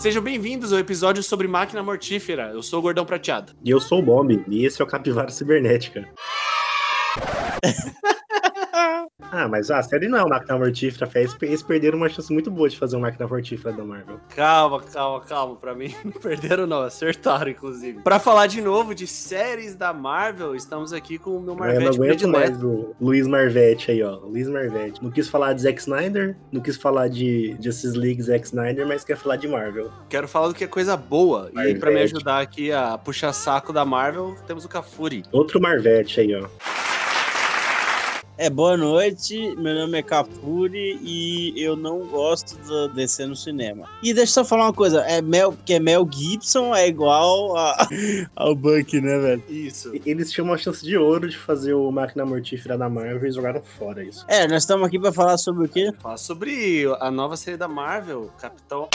Sejam bem-vindos ao episódio sobre máquina mortífera. Eu sou o Gordão Prateado. E eu sou o Bomb, e esse é o Capivara Cibernética. Ah, mas a série não é uma máquina mortífera, fez, eles perderam uma chance muito boa de fazer uma máquina mortífera da Marvel. Calma, calma, calma. Pra mim, não perderam não, acertaram, inclusive. Pra falar de novo de séries da Marvel, estamos aqui com o meu Eu Marvete não aguento mais o Luiz Marvete aí, ó. Luiz Marvete. Não quis falar de Zack Snyder, não quis falar de Justice League Zack Snyder, mas quer falar de Marvel. Quero falar do que é coisa boa. E Marvete. pra me ajudar aqui a puxar saco da Marvel, temos o Cafuri. Outro Marvete aí, ó. É, boa noite, meu nome é Capuri e eu não gosto do DC no cinema. E deixa eu só falar uma coisa, é Mel, porque Mel Gibson é igual a, ao Buck, né, velho? Isso. Eles tinham uma chance de ouro de fazer o máquina mortífera da Marvel e jogaram fora isso. É, nós estamos aqui pra falar sobre o quê? Falar sobre a nova série da Marvel, Capitão.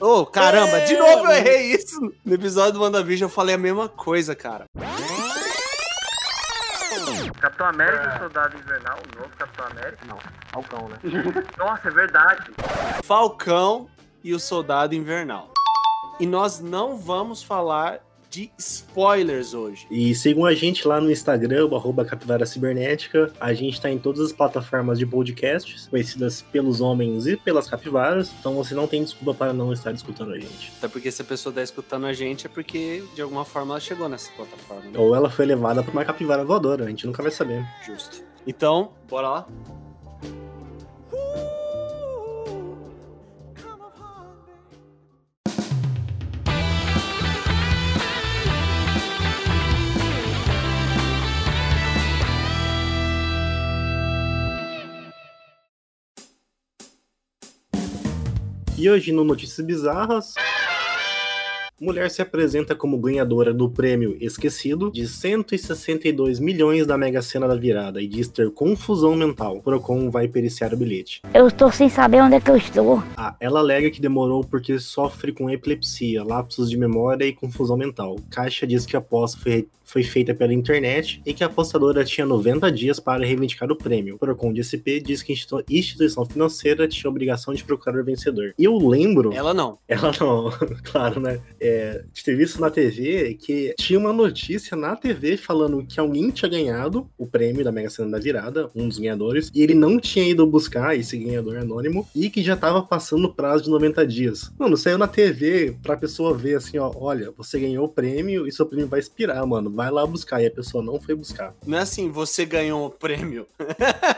Ô, caramba, de novo eu errei isso. No episódio do WandaVision eu falei a mesma coisa, cara. Capitão América e Soldado Invernal, o novo Capitão América? Não, Falcão, né? Nossa, é verdade. Falcão e o Soldado Invernal. E nós não vamos falar de spoilers hoje. E sigam a gente lá no Instagram, arroba Capivara Cibernética. A gente tá em todas as plataformas de podcasts, conhecidas pelos homens e pelas capivaras. Então você não tem desculpa para não estar escutando a gente. Até porque se a pessoa tá escutando a gente é porque de alguma forma ela chegou nessa plataforma. Né? Ou ela foi levada por uma capivara voadora, a gente nunca vai saber. Justo. Então, bora lá? E hoje no Notícias Bizarras. Mulher se apresenta como ganhadora do prêmio Esquecido de 162 milhões da Mega Sena da virada e diz ter confusão mental. Procon vai periciar o bilhete. Eu estou sem saber onde é que eu estou. Ah, ela alega que demorou porque sofre com epilepsia, lapsos de memória e confusão mental. Caixa diz que a aposta foi, foi feita pela internet e que a apostadora tinha 90 dias para reivindicar o prêmio. O Procon de SP diz que a institu- instituição financeira tinha obrigação de procurar o vencedor. E eu lembro. Ela não. Ela não, claro, né? É, de ter visto na TV que tinha uma notícia na TV falando que alguém tinha ganhado o prêmio da Mega Sena da Virada, um dos ganhadores, e ele não tinha ido buscar esse ganhador anônimo e que já tava passando o prazo de 90 dias. Mano, saiu na TV pra pessoa ver assim, ó, olha, você ganhou o prêmio e seu prêmio vai expirar, mano, vai lá buscar. E a pessoa não foi buscar. Não é assim, você ganhou o prêmio.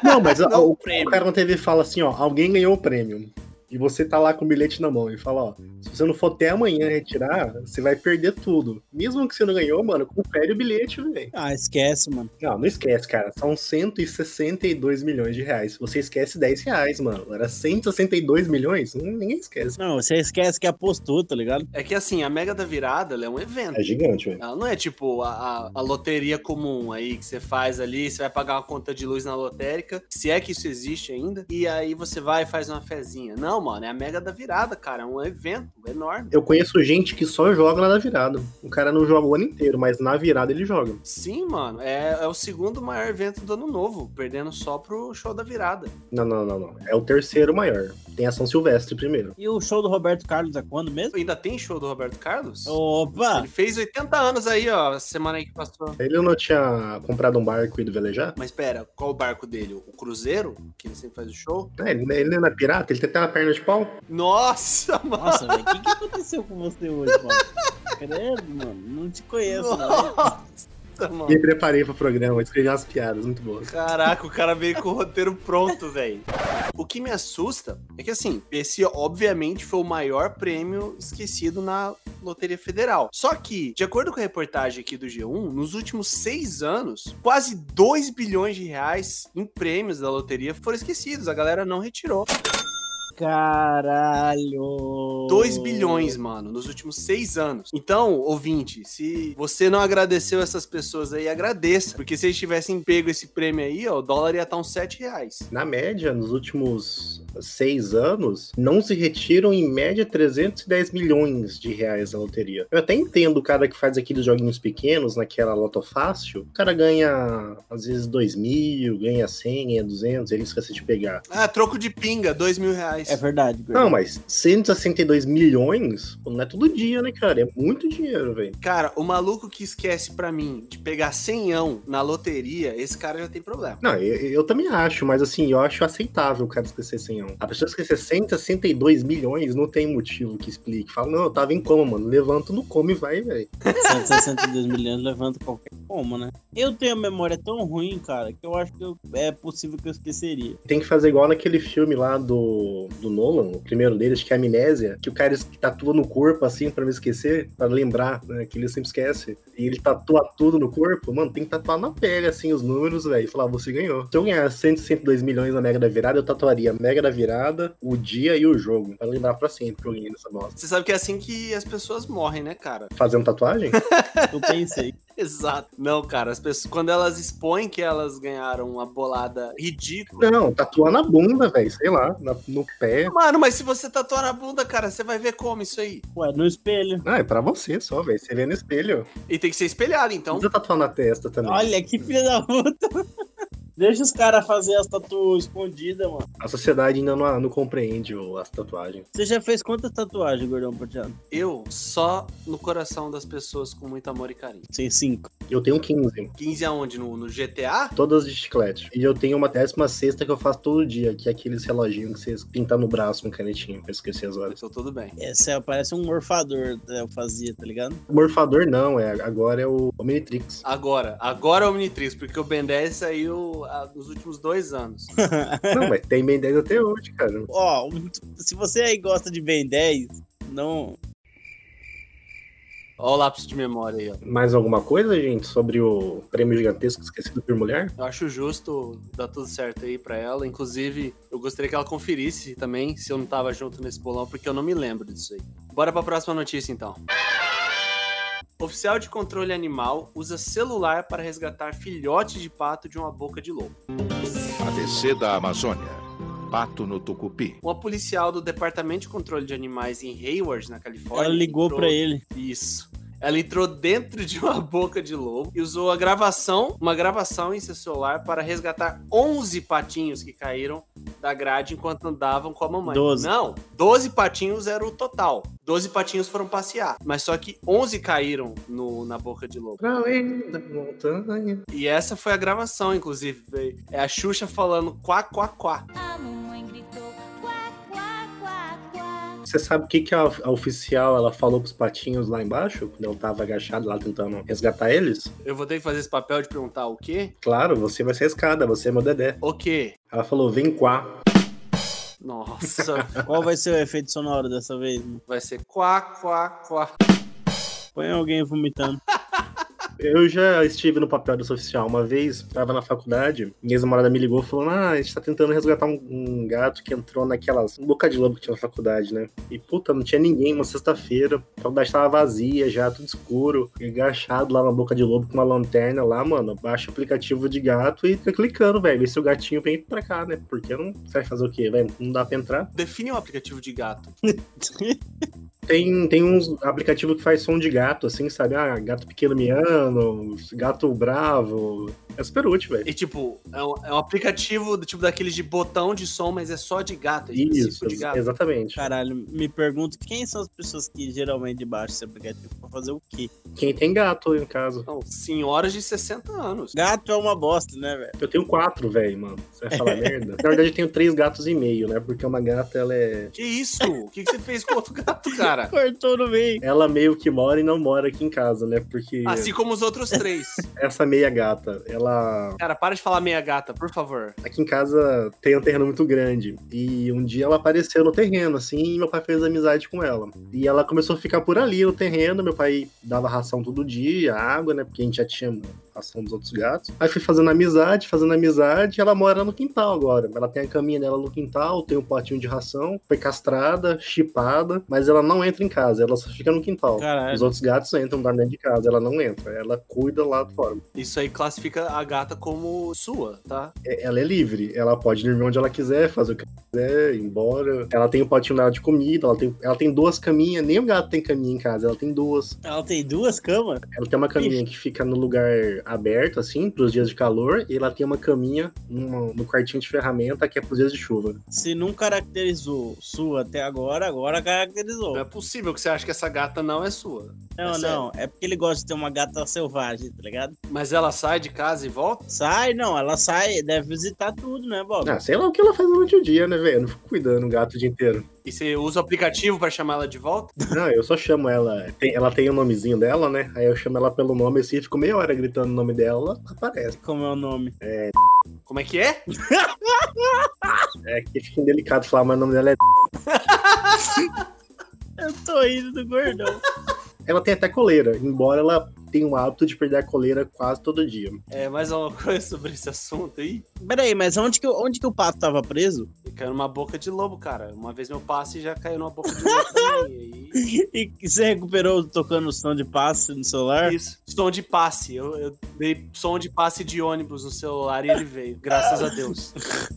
Não, mas Não, o, o prêmio. o cara na TV fala assim, ó, alguém ganhou o prêmio. E você tá lá com o bilhete na mão e fala, ó, se você não for até amanhã retirar, você vai perder tudo. Mesmo que você não ganhou, mano, confere o bilhete, velho. Ah, esquece, mano. Não, não esquece, cara. São 162 milhões de reais. Você esquece 10 reais, mano. Era 162 milhões? Ninguém esquece. Não, você esquece que apostou, tá ligado? É que assim, a Mega da Virada ela é um evento. É gigante, velho. Ela não é tipo a, a- a loteria comum aí que você faz ali, você vai pagar uma conta de luz na lotérica, se é que isso existe ainda, e aí você vai e faz uma fezinha. Não, mano, é a Mega da Virada, cara. É um evento enorme. Eu conheço gente que só joga na da virada. O cara não joga o ano inteiro, mas na virada ele joga. Sim, mano, é, é o segundo maior evento do ano novo, perdendo só pro show da virada. Não, não, não, não. É o terceiro maior. Tem a São Silvestre primeiro. E o show do Roberto Carlos é quando mesmo? Ainda tem show do Roberto Carlos? Opa! Ele fez 80 anos aí, ó, semana aí que passou. Ele não tinha comprado um barco e ido velejar? Mas pera, qual o barco dele? O Cruzeiro? Que ele sempre faz o show? É, ele, ele não é pirata? Ele tem até uma perna de pau? Nossa, mano! Nossa, velho, o que, que aconteceu com você hoje, mano? Credo, mano, não te conheço, não. Nossa, mano. Me preparei pro programa, escrevi umas piadas muito boas. Caraca, o cara veio com o roteiro pronto, velho. O que me assusta é que, assim, esse obviamente foi o maior prêmio esquecido na Loteria Federal. Só que, de acordo com a reportagem aqui do G1, nos últimos seis anos, quase 2 bilhões de reais em prêmios da loteria foram esquecidos. A galera não retirou. Caralho! 2 bilhões, mano, nos últimos seis anos. Então, ouvinte, se você não agradeceu essas pessoas aí, agradeça. Porque se eles tivessem pego esse prêmio aí, ó, o dólar ia estar uns 7 reais. Na média, nos últimos seis anos, não se retiram em média 310 milhões de reais da loteria. Eu até entendo o cara que faz aqueles joguinhos pequenos naquela loto fácil. O cara ganha, às vezes, 2 mil, ganha 100, ganha 200, ele esquece de pegar. Ah, troco de pinga, dois mil reais. É verdade. Não, mas 162 milhões não é todo dia, né, cara? É muito dinheiro, velho. Cara, o maluco que esquece pra mim de pegar senhão na loteria, esse cara já tem problema. Não, eu, eu também acho, mas assim, eu acho aceitável o cara esquecer 100 A pessoa esquecer 162 milhões não tem motivo que explique. Fala, não, eu tava em coma, mano. Levanta no coma e vai, velho. 162 milhões levanta qualquer como, né? Eu tenho a memória tão ruim, cara, que eu acho que eu- é possível que eu esqueceria. Tem que fazer igual naquele filme lá do, do Nolan, o primeiro deles, que é Amnésia, que o cara es- tatua no corpo, assim, pra não esquecer, pra lembrar, né, que ele sempre esquece. E ele tatua tudo no corpo, mano, tem que tatuar na pele, assim, os números, velho, e falar, você ganhou. Se eu ganhar 100, 102 milhões na Mega da Virada, eu tatuaria a Mega da Virada, o dia e o jogo, pra lembrar pra sempre que eu ganhei nessa bosta. Você sabe que é assim que as pessoas morrem, né, cara? Fazendo tatuagem? Eu pensei. Exato. Não, cara, as pessoas, quando elas expõem que elas ganharam uma bolada ridícula. não, tatuar na bunda, velho, sei lá, na- no pé. Mano, mas se você tatuar na bunda, cara, você vai ver como isso aí. Ué, no espelho. Ah, é pra você só, velho, você vê no espelho. E tem que ser espelhado, então. precisa tatuar na testa também. Olha, que filha da puta. Deixa os caras fazer as tatu escondidas, mano. A sociedade ainda não, não compreende o- as tatuagens. Você já fez quantas tatuagens, Gordão Prateado? Eu só no coração das pessoas com muito amor e carinho. Tem cinco. Eu tenho 15, 15 aonde? No, no GTA? todas de chiclete. E eu tenho uma décima sexta que eu faço todo dia, que é aqueles reloginhos que você pinta no braço com canetinha pra esquecer as horas. Então tudo bem. Esse é, parece um morfador, né, eu fazia, tá ligado? Morfador não, é, agora é o Omnitrix. Agora, agora é o Omnitrix, porque o Ben 10 saiu nos últimos dois anos. Não, mas tem Ben 10 até hoje, cara. Ó, se você aí gosta de Ben 10, não. Olha o lápis de memória aí, ó. Mais alguma coisa, gente, sobre o prêmio gigantesco esquecido por mulher? Eu acho justo dar tudo certo aí pra ela. Inclusive, eu gostaria que ela conferisse também se eu não tava junto nesse bolão, porque eu não me lembro disso aí. Bora pra próxima notícia, então. Oficial de controle animal usa celular para resgatar filhote de pato de uma boca de lobo. ABC da Amazônia. Pato no Tucupi. Uma policial do Departamento de Controle de Animais em Hayward, na Califórnia. Ela ligou entrou- pra ele. Isso. Ela entrou dentro de uma boca de lobo e usou a gravação, uma gravação em seu celular para resgatar 11 patinhos que caíram da grade enquanto andavam com a mamãe. Doze. Não, 12 patinhos era o total. 12 patinhos foram passear, mas só que 11 caíram no, na boca de lobo. Pra além da montanha. E essa foi a gravação, inclusive. É a Xuxa falando quá, quá, quá. A mamãe gritou Você sabe o que, que a, a oficial ela falou pros patinhos lá embaixo, quando ela tava agachada lá tentando resgatar eles? Eu vou ter que fazer esse papel de perguntar o quê? Claro, você vai ser a escada, você é meu dedé. O quê? Ela falou, vem quá. Nossa, Qual vai ser o efeito sonoro dessa vez? vai ser quá, quá, quá. Põe alguém vomitando. Eu já estive no papel desse oficial uma vez, tava na faculdade, minha ex-namorada me ligou falando: Ah, a gente tá tentando resgatar um, um gato que entrou naquelas um boca de lobo que tinha na faculdade, né? E puta, não tinha ninguém, uma sexta-feira, a faculdade tava vazia já, tudo escuro, agachado lá na boca de lobo com uma lanterna lá, mano. Baixa o aplicativo de gato e fica clicando, velho, ver se o gatinho vem pra cá, né? Porque não. Você vai fazer o quê, velho? Não dá pra entrar. Define um aplicativo de gato. Tem, tem uns aplicativos que faz som de gato, assim, sabe? Ah, gato pequeno miando, gato bravo. É super útil, velho. E tipo, é um, é um aplicativo do tipo daqueles de botão de som, mas é só de gato, é Isso, específico de gato. exatamente. Caralho, me pergunto quem são as pessoas que geralmente baixam esse aplicativo pra fazer o quê? Quem tem gato em casa. Não, senhoras de 60 anos. Gato é uma bosta, né, velho? Eu tenho quatro, velho, mano. Você vai falar merda? Na verdade, eu tenho três gatos e meio, né? Porque uma gata, ela é. Que isso? O que, que você fez com outro gato, cara? Cortou no meio. Ela meio que mora e não mora aqui em casa, né? Porque Assim como os outros três. essa meia gata, ela. Cara, para de falar meia gata, por favor. Aqui em casa tem um terreno muito grande. E um dia ela apareceu no terreno, assim, e meu pai fez amizade com ela. E ela começou a ficar por ali no terreno. Meu pai dava ração todo dia, água, né? Porque a gente já tinha ação dos outros gatos. Aí fui fazendo amizade, fazendo amizade, e ela mora no quintal agora. Ela tem a caminha dela no quintal, tem um potinho de ração, foi castrada, chipada, mas ela não entra em casa, ela só fica no quintal. Caralho. Os outros gatos entram lá dentro de casa, ela não entra, ela cuida lá fora. Isso aí classifica a gata como sua, tá? É- Ela é livre, ela pode dormir onde ela quiser, fazer o que ela quiser, ir embora. Ela tem o potinho dela de comida, ela tem, ela tem duas caminhas, nem o gato tem caminha em casa, ela tem duas. Ela tem duas camas? Ela tem uma caminha que fica no lugar aberto, assim, pros dias de calor, e ela tem uma caminha no quartinho de ferramenta que é pros dias de chuva. Se não caracterizou sua até agora, agora caracterizou. Não é possível que você ache que essa gata não é sua. Não, é não. É porque ele gosta de ter uma gata selvagem, tá ligado? Mas ela sai de casa e volta? Sai, não, ela sai, deve visitar tudo, né, Bob? Ah, sei lá o que ela faz durante o dia, né, velho? Eu Não fico cuidando do gato o dia inteiro. E você usa o aplicativo pra chamar ela de volta? Não, eu só chamo ela. tem- ela tem o nomezinho dela, né? Aí eu chamo ela pelo nome assim, fico meia hora gritando o nome dela, ela aparece. Como é o nome? Como é que é? É que fica indelicado falar, mas o nome dela é. Eu tô indo do gordão. Ela tem até coleira, embora ela tenha o hábito de perder a coleira quase todo dia. É, mais uma coisa sobre esse assunto aí. Peraí, mas onde que, onde que o pato tava preso? Ele caiu numa boca de lobo, cara. Uma vez meu passe já caiu numa boca de lobo também. E E que você recuperou tocando o som de passe no celular? isso. Som de passe. Eu, eu dei som de passe de ônibus no celular e ele veio. Graças a Deus.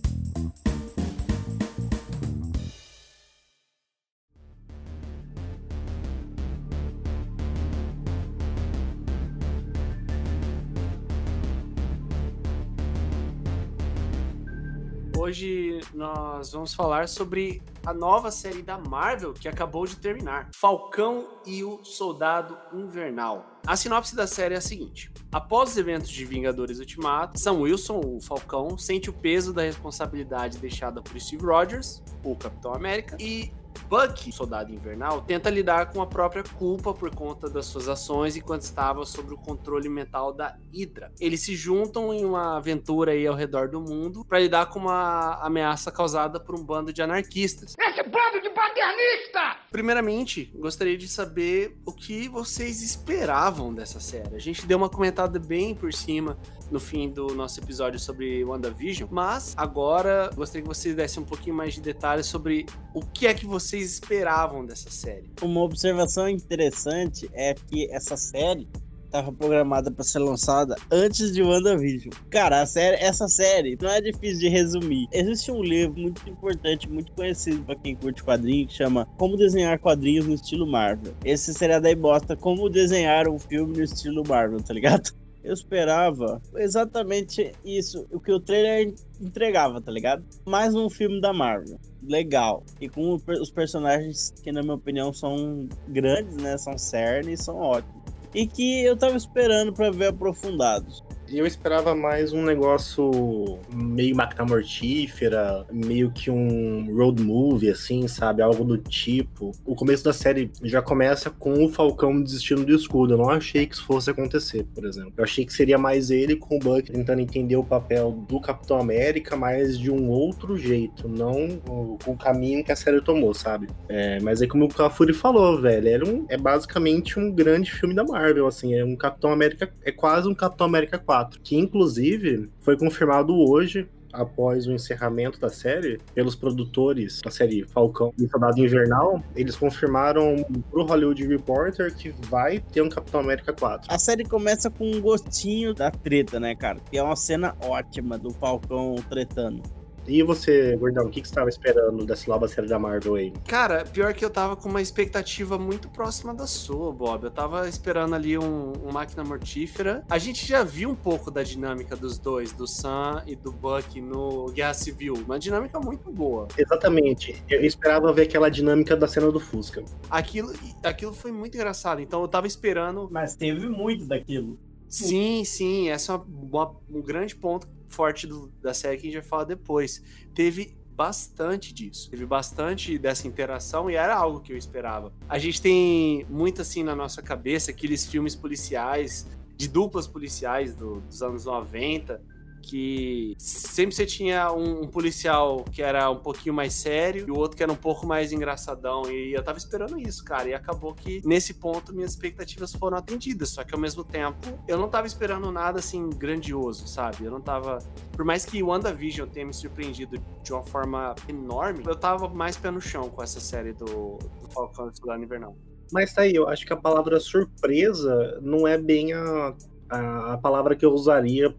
Hoje nós vamos falar sobre a nova série da Marvel que acabou de terminar: Falcão e o Soldado Invernal. A sinopse da série é a seguinte: após os eventos de Vingadores Ultimato, Sam Wilson, o Falcão, sente o peso da responsabilidade deixada por Steve Rogers, o Capitão América, e Bucky, soldado invernal, tenta lidar com a própria culpa por conta das suas ações enquanto estava sob o controle mental da Hydra. Eles se juntam em uma aventura aí ao redor do mundo para lidar com uma ameaça causada por um bando de anarquistas. Esse bando de paternista! Primeiramente, gostaria de saber o que vocês esperavam dessa série. A gente deu uma comentada bem por cima no fim do nosso episódio sobre WandaVision, mas agora gostaria que vocês dessem um pouquinho mais de detalhes sobre o que é que vocês esperavam dessa série. Uma observação interessante é que essa série estava programada para ser lançada antes de WandaVision. Cara, a série, essa série não é difícil de resumir. Existe um livro muito importante, muito conhecido para quem curte quadrinhos, que chama Como Desenhar Quadrinhos no Estilo Marvel. Esse seria daí bosta como desenhar um filme no estilo Marvel, tá ligado? Eu esperava exatamente isso, o que o trailer entregava, tá ligado? Mais um filme da Marvel. Legal. E com os personagens que, na minha opinião, são grandes, né? São cerne e são ótimos. E que eu tava esperando pra ver aprofundados. Eu esperava mais um negócio meio máquina mortífera, meio que um road movie, assim, sabe? Algo do tipo. O começo da série já começa com o Falcão desistindo do escudo. Eu não achei que isso fosse acontecer, por exemplo. Eu achei que seria mais ele com o Buck tentando entender o papel do Capitão América, mas de um outro jeito, não o, o caminho que a série tomou, sabe? É, mas é como o Cafuri falou, velho, era um, é basicamente um grande filme da Marvel, assim, é um Capitão América, é quase um Capitão América 4, que inclusive foi confirmado hoje, após o encerramento da série, pelos produtores da série Falcão e Soldado Invernal, eles confirmaram pro Hollywood Reporter que vai ter um Capitão América 4. A série começa com um gostinho da treta, né, cara? Que é uma cena ótima do Falcão tretando. E você, Gordão, o que, que você estava esperando dessa nova série da Marvel aí? Cara, pior que eu tava com uma expectativa muito próxima da sua, Bob. Eu tava esperando ali um, um máquina mortífera. A gente já viu um pouco da dinâmica dos dois, do Sam e do Buck no Guerra Civil. Uma dinâmica muito boa. Exatamente. Eu esperava ver aquela dinâmica da cena do Fusca. Aquilo, aquilo foi muito engraçado. Então eu tava esperando. Mas teve muito daquilo. Sim, sim, essa é uma- uma- um grande ponto forte do- da série que a gente vai falar depois. Teve bastante disso. Teve bastante dessa interação e era algo que eu esperava. A gente tem muito assim na nossa cabeça aqueles filmes policiais, de duplas policiais do- dos anos 90, que sempre você tinha um, um policial que era um pouquinho mais sério e o outro que era um pouco mais engraçadão. E eu tava esperando isso, cara. E acabou que nesse ponto minhas expectativas foram atendidas. Só que ao mesmo tempo eu não tava esperando nada assim grandioso, sabe? Eu não tava. Por mais que WandaVision tenha me surpreendido de uma forma enorme, eu tava mais pé no chão com essa série do, do Falcão Soldado Invernal. Mas tá aí, eu acho que a palavra surpresa não é bem a, a, a palavra que eu usaria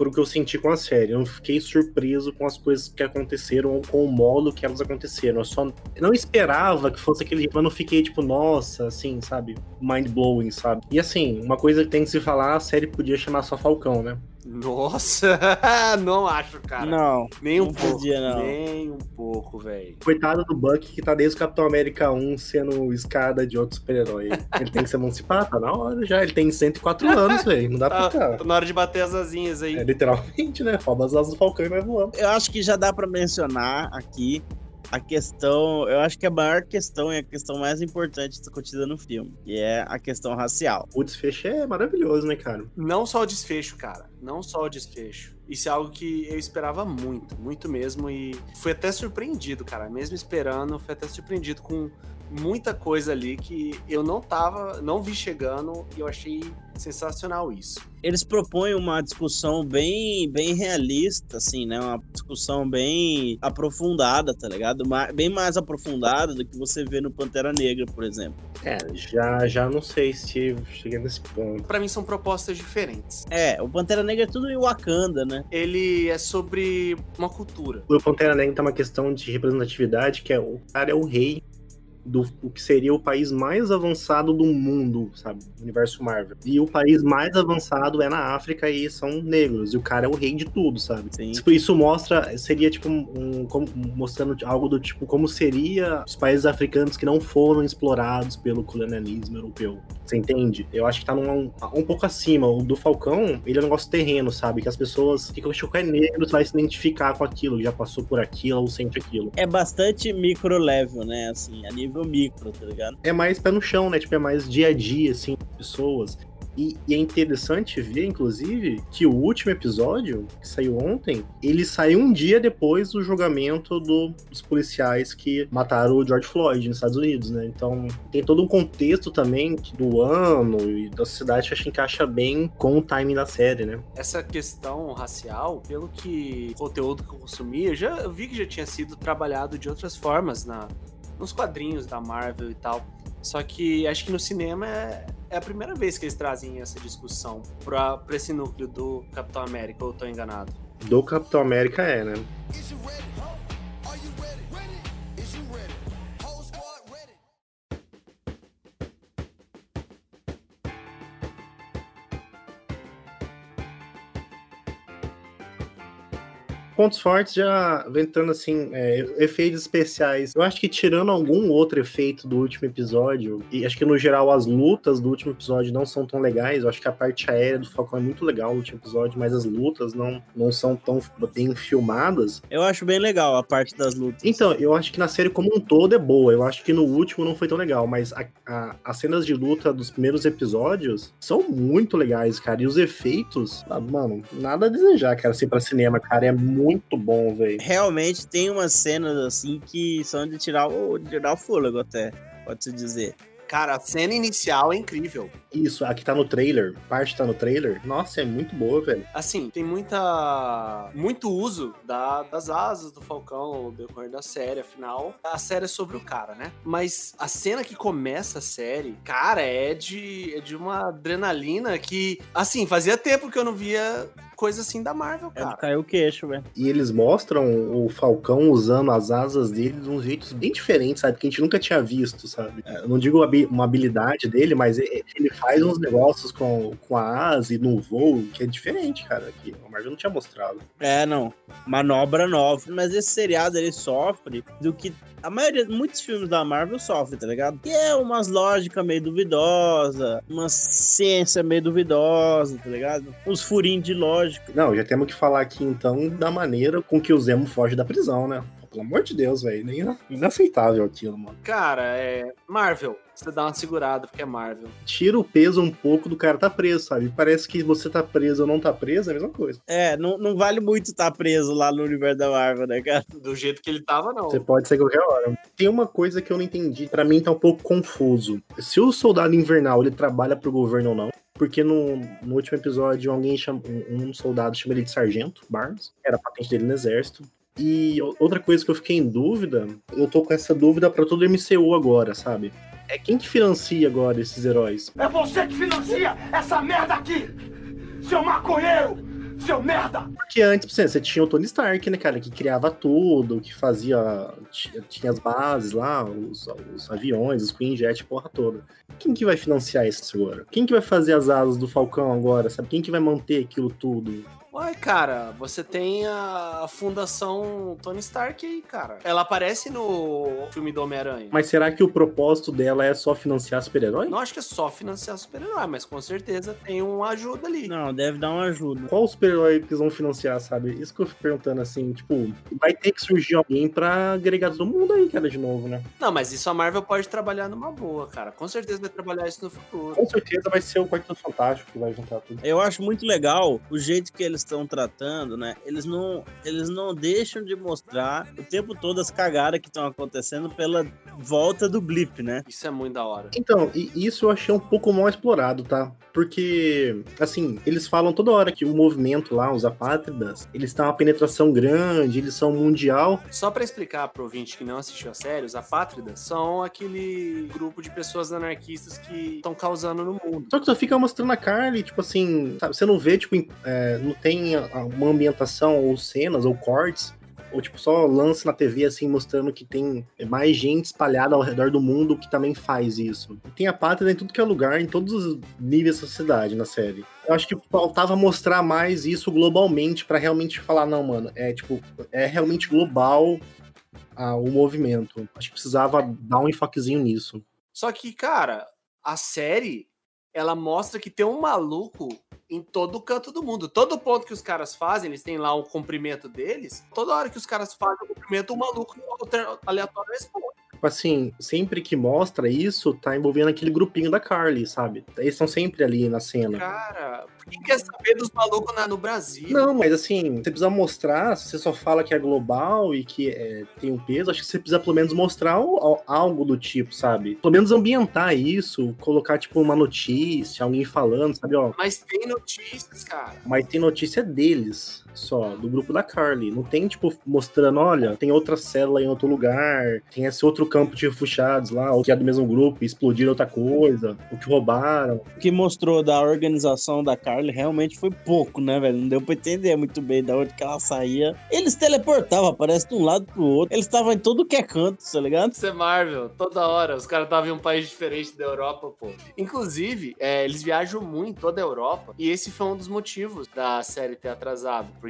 pro que eu senti com a série. Eu não fiquei surpreso com as coisas que aconteceram ou com o modo que elas aconteceram. Eu só não esperava que fosse aquele jeito, mas não fiquei tipo, nossa, assim, sabe? Mind blowing, sabe? E assim, uma coisa que tem que se falar, a série podia chamar só Falcão, né? Nossa, não acho, cara. Não, nem um não pouco. podia, não. Nem um pouco, velho. Coitado do Buck que tá desde o Capitão América 1 sendo escada de outro super-herói. Ele tem que se emancipar, tá na hora já. Ele tem 104 anos, velho. Não dá pra Tá, ficar. tá na hora de bater as asinhas aí. É literalmente, né? Rouba as asas do Falcão e vai voando. Eu acho que já dá pra mencionar aqui a questão, eu acho que a maior questão e a questão mais importante discutida no filme, que é a questão racial. O desfecho é maravilhoso, né, cara? Não só o desfecho, cara. Não só o desfecho. Isso é algo que eu esperava muito, muito mesmo. E fui até surpreendido, cara. Mesmo esperando, fui até surpreendido com muita coisa ali que eu não tava, não vi chegando e eu achei sensacional isso. Eles propõem uma discussão bem, bem realista, assim, né? Uma discussão bem aprofundada, tá ligado? Bem mais aprofundada do que você vê no Pantera Negra, por exemplo. É, já, já não sei se cheguei nesse ponto. Pra mim são propostas diferentes. É, o Pantera Negra é tudo em Wakanda, né? Ele é sobre uma cultura. O Pantera Negra tem uma questão de representatividade, que é o cara é o rei do o que seria o país mais avançado do mundo, sabe? Universo Marvel. E o país mais avançado é na África e são negros. E o cara é o rei de tudo, sabe? Sim. Tipo, isso mostra, seria tipo um, mostrando algo do tipo como seria os países africanos que não foram explorados pelo colonialismo europeu. Você entende? Eu acho que tá num, um pouco acima. O do Falcão, ele é um negócio terreno, sabe? Que as pessoas que é negro, vai se identificar com aquilo, já passou por aquilo ou sente aquilo. É bastante micro level, né? Assim, a nível micro, tá ligado? É mais pé no chão, né? Tipo, é mais dia a dia, assim, pessoas. E, e é interessante ver, inclusive, que o último episódio, que saiu ontem, ele saiu um dia depois do julgamento do- dos policiais que mataram o George Floyd nos Estados Unidos, né? Então tem todo um contexto também do ano e da sociedade que acho que encaixa bem com o timing da série, né? Essa questão racial, pelo que conteúdo que eu consumi, eu já eu vi que já tinha sido trabalhado de outras formas na, nos quadrinhos da Marvel e tal. Só que acho que no cinema é, é a primeira vez que eles trazem essa discussão pra, pra esse núcleo do Capitão América, ou eu tô enganado? Do Capitão América é, né? Pontos fortes já entrando assim, é, efeitos especiais. Eu acho que tirando algum outro efeito do último episódio, e acho que no geral as lutas do último episódio não são tão legais. Eu acho que a parte aérea do Falcão é muito legal no último episódio, mas as lutas não, não são tão bem filmadas. Eu acho bem legal a parte das lutas. Então, eu acho que na série como um todo é boa. Eu acho que no último não foi tão legal, mas a- a- as cenas de luta dos primeiros episódios são muito legais, cara. E os efeitos, ah, mano, nada a desejar, cara, assim, pra cinema, cara. É muito bom, velho. Realmente tem umas cenas assim que são de tirar o, de tirar o fôlego até, pode-se dizer. Cara, a cena inicial é incrível. Isso, aqui tá no trailer, parte tá no trailer. Nossa, é muito boa, velho. Assim, tem muita muito uso da- das asas do Falcão ao decorrer da série, afinal, a série é sobre o cara, né? Mas a cena que começa a série, cara, é de, é de uma adrenalina que, assim, fazia tempo que eu não via coisa assim da Marvel, É cara. cair o queixo, velho. E eles mostram o Falcão usando as asas dele de uns jeitos bem diferentes, sabe? Que a gente nunca tinha visto, sabe? É, Eu não digo habi- uma habilidade dele, mas ele faz uns negócios com, com a asa e no voo que é diferente, cara. Que o Marvel não tinha mostrado. É, não. Manobra nova. Mas esse seriado ele sofre do que a maioria, muitos filmes da Marvel sofrem, tá ligado? Que é umas lógicas meio duvidosa, uma ciência meio duvidosa, tá ligado? Uns furinhos de lógica. Não, já temos que falar aqui então da maneira com que o Zemo foge da prisão, né? Pelo amor de Deus, velho. Ina- Inaceitável aquilo, mano. Cara, é. Marvel. Você dá uma segurada, porque é Marvel. Tira o peso um pouco do cara tá preso, sabe? Parece que você tá preso ou não tá preso, é a mesma coisa. É, não, não vale muito estar preso lá no universo da Marvel, né, cara? Do jeito que ele tava, não. Você pode sair qualquer hora. Tem uma coisa que eu não entendi, pra mim tá um pouco confuso. Se o soldado invernal ele trabalha pro governo ou não, porque no, no último episódio alguém chama, um, um soldado chama ele de sargento Barnes, era a patente dele no exército. E outra coisa que eu fiquei em dúvida, eu tô com essa dúvida pra todo MCU agora, sabe? É quem que financia agora esses heróis? É você que financia essa merda aqui! Seu maconheiro! Seu merda! Porque antes, você você tinha o Tony Stark, né, cara, que criava tudo, que fazia. Tinha, tinha as bases lá, os, os aviões, os Queen Jet, porra toda. Quem que vai financiar isso agora? Quem que vai fazer as asas do Falcão agora, sabe? Quem que vai manter aquilo tudo? Uai, cara, você tem a Fundação Tony Stark aí, cara. Ela aparece no filme do Homem-Aranha. Mas será que o propósito dela é só financiar super-herói? Não acho que é só financiar super-herói, mas com certeza tem uma ajuda ali. Não, deve dar uma ajuda. Qual super-herói que eles vão financiar, sabe? Isso que eu fico perguntando assim, tipo, vai ter que surgir alguém pra agregar todo mundo aí, cara, de novo, né? Não, mas isso a Marvel pode trabalhar numa boa, cara. Com certeza vai trabalhar isso no futuro. Com certeza vai ser o Quarteto Fantástico que vai juntar tudo. Eu acho muito legal o jeito que eles estão tratando, né? Eles não, eles não deixam de mostrar o tempo todo as cagadas que estão acontecendo pela volta do blip, né? Isso é muito da hora. Então, e isso eu achei um pouco mal explorado, tá? Porque, assim, eles falam toda hora que o movimento lá, os apátridas, eles têm uma penetração grande, eles são mundial. Só pra explicar pro ouvinte que não assistiu a série, os apátridas são aquele grupo de pessoas anarquistas que estão causando no mundo. Só que só fica mostrando a Carly, tipo assim, sabe? Você não vê, tipo, é, não tem uma ambientação ou cenas ou cortes. Ou, tipo, só lança na TV, assim, mostrando que tem mais gente espalhada ao redor do mundo que também faz isso. E tem a pátria em tudo que é lugar, em todos os níveis da sociedade na série. Eu acho que faltava mostrar mais isso globalmente pra realmente falar, não, mano, é, tipo, é realmente global ah, o movimento. Acho que precisava dar um enfoquezinho nisso. Só que, cara, a série, ela mostra que tem um maluco em todo canto do mundo. Todo ponto que os caras fazem, eles têm lá o comprimento deles. Toda hora que os caras fazem o comprimento, o maluco alter- aleatório responde. Tipo assim, sempre que mostra isso, tá envolvendo aquele grupinho da Carly, sabe? Eles estão sempre ali na cena. Cara, quem quer saber dos malucos no Brasil? Não, mas assim, você precisa mostrar, se você só fala que é global e que é, tem um peso, acho que você precisa pelo menos mostrar al- algo do tipo, sabe? Pelo menos ambientar isso, colocar tipo uma notícia, alguém falando, sabe? Ó, Mas tem notícias, cara. mas tem notícia deles só, do grupo da Carly. Não tem, tipo, mostrando, olha, tem outra célula em outro lugar, tem esse outro campo de refugiados lá, o que é do mesmo grupo, e explodiram outra coisa, o que roubaram. O que mostrou da organização da Carly realmente foi pouco, né, velho? Não deu pra entender muito bem da onde que ela saía. Eles teleportavam, parece de um lado pro outro. Eles estavam em todo que é canto, tá ligado? Isso é Marvel, toda hora. Os caras estavam em um país diferente da Europa, pô. Inclusive, é, eles viajam muito em toda a Europa. E esse foi um dos motivos da série ter atrasado. Porque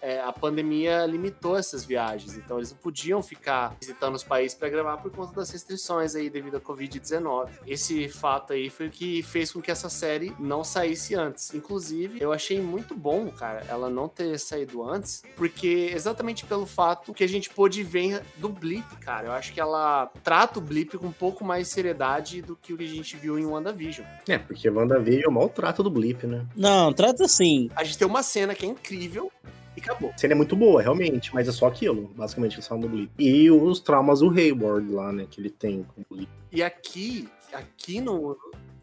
é, a pandemia limitou essas viagens. Então eles não podiam ficar visitando os países para gravar por conta das restrições aí devido à Covid-19. Esse fato aí foi o que fez com que essa série não saísse antes. Inclusive, eu achei muito bom, cara, ela não ter saído antes. Porque exatamente pelo fato que a gente pôde ver do Blip, cara. Eu acho que ela trata o Blip com um pouco mais seriedade do que o que a gente viu em WandaVision. É, porque WandaVision é o maltrato do Blip, né? Não, trata assim. A gente tem uma cena que é incrível e acabou. A cena é muito boa, realmente, mas é só aquilo, basicamente, que são do Blip. E os traumas do Hayward lá, né, que ele tem com o Blip. E aqui, aqui no.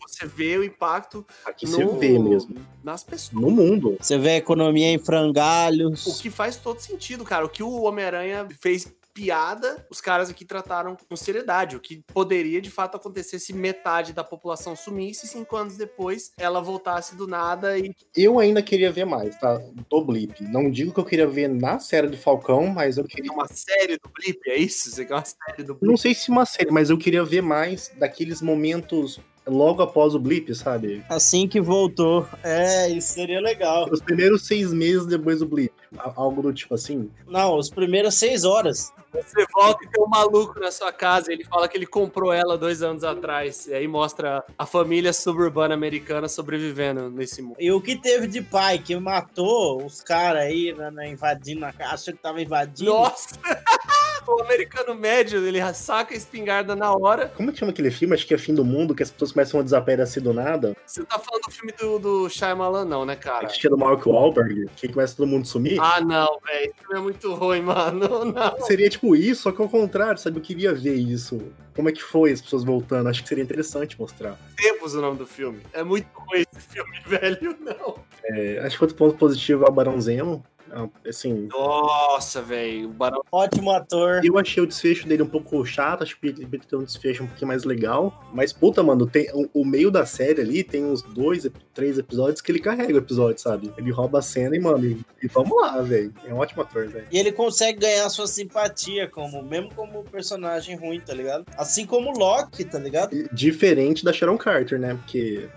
Você vê o impacto Aqui no, você vê mesmo. nas pessoas. No mundo. Você vê a economia em frangalhos. O que faz todo sentido, cara. O que o Homem-Aranha fez piada, os caras aqui trataram com seriedade. O que poderia de fato acontecer se metade da população sumisse e cinco anos depois ela voltasse do nada e. Eu ainda queria ver mais, tá? Do Blip. Não digo que eu queria ver na série do Falcão, mas eu queria. Uma série do Blip, é isso? Você quer uma série do Blip? Não sei se uma série, mas eu queria ver mais daqueles momentos logo após o blip, sabe? Assim que voltou. É, isso seria legal. Os primeiros seis meses depois do blip. Algo do tipo assim. Não, os primeiros seis horas. Você volta e tem um maluco na sua casa, ele fala que ele comprou ela dois anos atrás. E aí mostra a família suburbana americana sobrevivendo nesse mundo. E o que teve de pai que matou os caras aí, né, né, invadindo a casa, achou que tava invadindo. Nossa! o americano médio, ele saca a espingarda na hora. Como é que chama aquele filme? Acho que é Fim do Mundo, que as pessoas começam a desaparecer do nada. Você tá falando do filme do, do Shyamalan, não, né, cara? Que tinha do Mark Wahlberg, que começa todo mundo sumir. Ah, não, velho. Esse filme é muito ruim, mano. Não. Seria tipo isso, só que ao contrário, sabe? Eu queria ver isso. Como é que foi as pessoas voltando? Acho que seria interessante mostrar. Tempos o nome do filme. É muito ruim esse filme, velho. Não. É, acho que outro ponto positivo é o Barão Zemo. Ah, Assim, Nossa, velho. O Barão. Ótimo ator. eu achei o desfecho dele um pouco chato, acho que ele poderia ter um desfecho um pouquinho mais legal. Mas, puta, mano, tem, o, o meio da série ali tem uns dois, três episódios que ele carrega o episódio, sabe? Ele rouba a cena e, mano, e, e vamos lá, velho. É um ótimo ator, velho. E ele consegue ganhar sua simpatia, como, mesmo como personagem ruim, tá ligado? Assim como o Loki, tá ligado? E Diferente da Sharon Carter, né? Porque.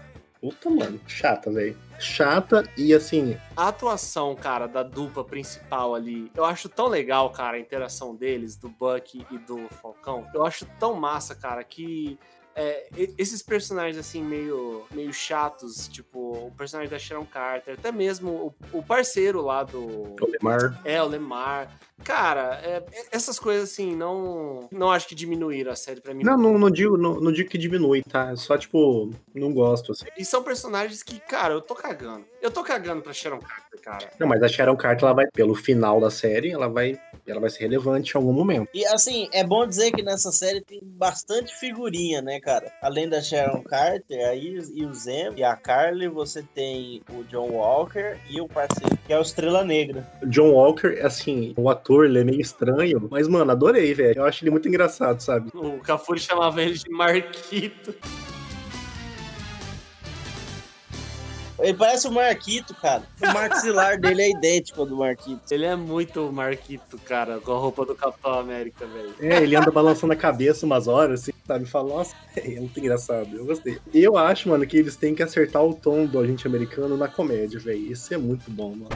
Puta, mano, chata, velho. Chata e assim, A atuação, cara, da dupla principal ali, eu acho tão legal, cara, a interação deles, do Bucky e do Falcão. Eu acho tão massa, cara, que é, esses personagens, assim, meio, meio chatos, tipo, o personagem da Sharon Carter, até mesmo o, o parceiro lá do. o Lemar. É, o Lemar. Cara, é, essas coisas, assim, não. Não acho que diminuíram a série pra mim. Não, não, não digo, não, não digo que diminui, tá? É Só, tipo, não gosto, assim. E são personagens que, cara, eu tô cagando. Eu tô cagando pra Sharon Carter, cara. Não, mas a Sharon Carter, ela vai, pelo final da série, ela vai, ela vai ser relevante em algum momento. E assim, é bom dizer que nessa série tem bastante figurinha, né, cara? Além da Sharon Carter aí, e o Zem e a Carly, você tem o John Walker e o parceiro, que é o Estrela Negra. O John Walker, assim, o ator, ele é meio estranho, mas, mano, adorei, velho. Eu acho ele muito engraçado, sabe? O Cafuri chamava ele de Marquito. Ele parece o Marquito, cara. O maxilar dele é idêntico ao do Marquito. Ele é muito Marquito, cara, com a roupa do Capitão América, velho. É, ele anda balançando a cabeça umas horas, assim, sabe? Fala, nossa, é muito engraçado. Eu gostei. Eu acho, mano, que eles têm que acertar o tom do agente americano na comédia, velho. Isso é muito bom, mano.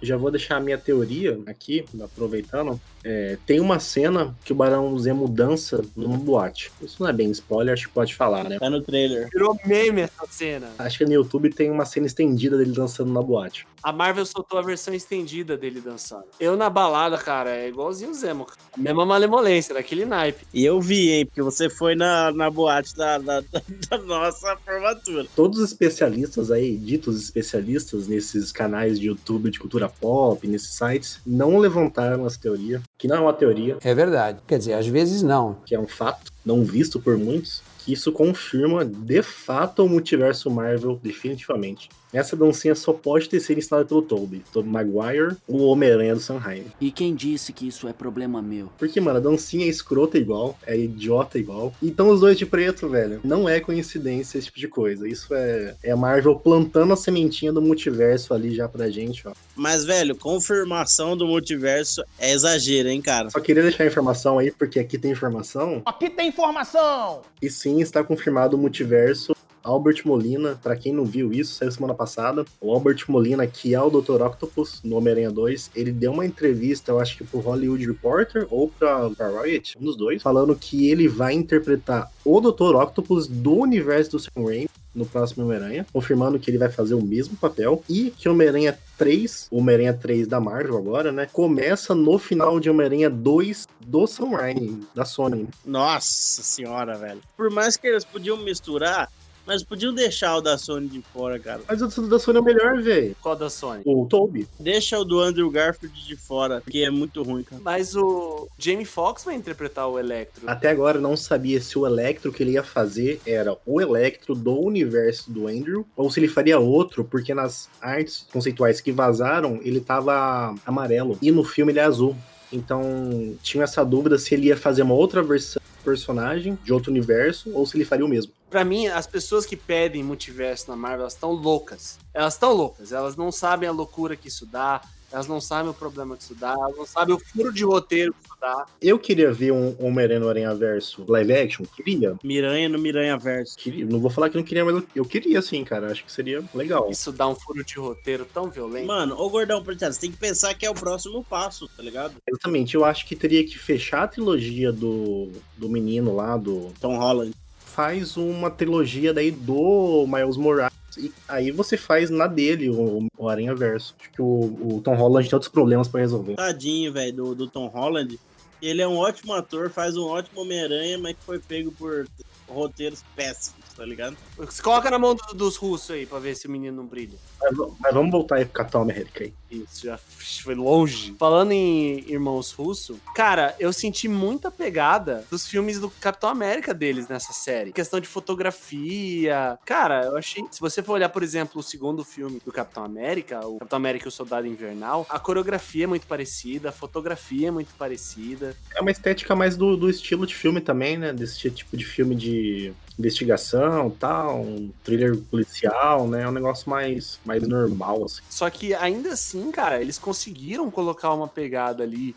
Já vou deixar a minha teoria aqui, aproveitando. É, tem uma cena que o Barão Zemo dança numa boate. Isso não é bem spoiler, acho que pode falar, né? Tá no trailer. Virou meme essa cena. Acho que no YouTube tem uma cena estendida dele dançando na boate. A Marvel soltou a versão estendida dele dançando. Eu na balada, cara, é igualzinho o Zemo. cara. Mesma malemolência, daquele naipe. E eu vi, hein, porque você foi na, na boate da, da, da nossa formatura. Todos os especialistas aí, ditos especialistas nesses canais de YouTube de cultura pop, nesses sites, não levantaram essa teoria, que não é uma teoria, É verdade. Quer dizer, às vezes não. que é um fato, não visto por muitos, que isso confirma de fato o multiverso Marvel definitivamente. Essa dancinha só pode ter sido instalada pelo Tobey, Tobey Maguire, o Homem-Aranha do Sanheim. E quem disse que isso é problema meu? Porque, mano, a dancinha é escrota igual, é idiota igual. Então os dois de preto, velho. Não é coincidência esse tipo de coisa. Isso é, é a Marvel plantando a sementinha do multiverso ali já pra gente, ó. Mas, velho, confirmação do multiverso é exagero, hein, cara? Só queria deixar a informação aí, porque aqui tem informação. Aqui tem informação! E sim, está confirmado o multiverso. Albert Molina, pra quem não viu isso, saiu semana passada. O Albert Molina, que é o Dr. Octopus no Homem-Aranha 2, ele deu uma entrevista, eu acho que pro Hollywood Reporter ou pra, pra Riot, um dos dois, falando que ele vai interpretar o Dr. Octopus do universo do Sam Raimi no próximo Homem-Aranha, confirmando que ele vai fazer o mesmo papel e que Homem-Aranha 3, o Homem-Aranha 3 da Marvel agora, né, começa no final de Homem-Aranha 2 do Sam Raimi, da Sony. Nossa senhora, velho. Por mais que eles podiam misturar, mas podiam deixar o da Sony de fora, cara. Mas o da Sony é o melhor, velho. Qual da Sony? O Toby. Deixa o do Andrew Garfield de fora, porque é muito ruim, cara. Mas o Jamie Foxx vai interpretar o Electro. Até agora eu não sabia se o Electro que ele ia fazer era o Electro do universo do Andrew ou se ele faria outro, porque nas artes conceituais que vazaram ele tava amarelo e no filme ele é azul. Então tinha essa dúvida se ele ia fazer uma outra versão do personagem de outro universo ou se ele faria o mesmo. Pra mim, as pessoas que pedem multiverso na Marvel, elas estão loucas. Elas estão loucas. Elas não sabem a loucura que isso dá. Elas não sabem o problema que isso dá, elas não sabem o furo de roteiro que isso dá. Eu queria ver um Homem-Aranha no Aranha Verso live action, queria. Miranha no Miranha Verso. queria. Não vou falar que não queria, mas eu, queria sim, cara. Acho que seria legal. Isso dá um furo de roteiro tão violento. Mano, ô gordão você tem que pensar que é o próximo passo, tá ligado? Exatamente, eu acho que teria que fechar a trilogia do, do menino lá, do. Tom Holland. Faz uma trilogia daí do Miles Morales. E aí você faz na dele o, o Aranha Verso. Acho que o, o Tom Holland tem outros problemas pra resolver. Tadinho, velho, do, do Tom Holland. Ele é um ótimo ator, faz um ótimo Homem-Aranha, mas que foi pego por roteiros péssimos, tá ligado? Se coloca na mão do- dos russos aí pra ver se o menino não brilha. Mas, mas vamos voltar aí pro Capitão América aí. Isso, já foi longe. Falando em irmãos russo, cara, eu senti muita pegada dos filmes do Capitão América deles nessa série. Questão de fotografia. Cara, eu achei. Se você for olhar, por exemplo, o segundo filme do Capitão América, o Capitão América e o Soldado Invernal, a coreografia é muito parecida, a fotografia é muito parecida. É uma estética mais do, do estilo de filme também, né? Desse tipo de filme de investigação tal, um thriller policial, né? É um negócio mais, mais normal, assim. Só que ainda assim, cara, eles conseguiram colocar uma pegada ali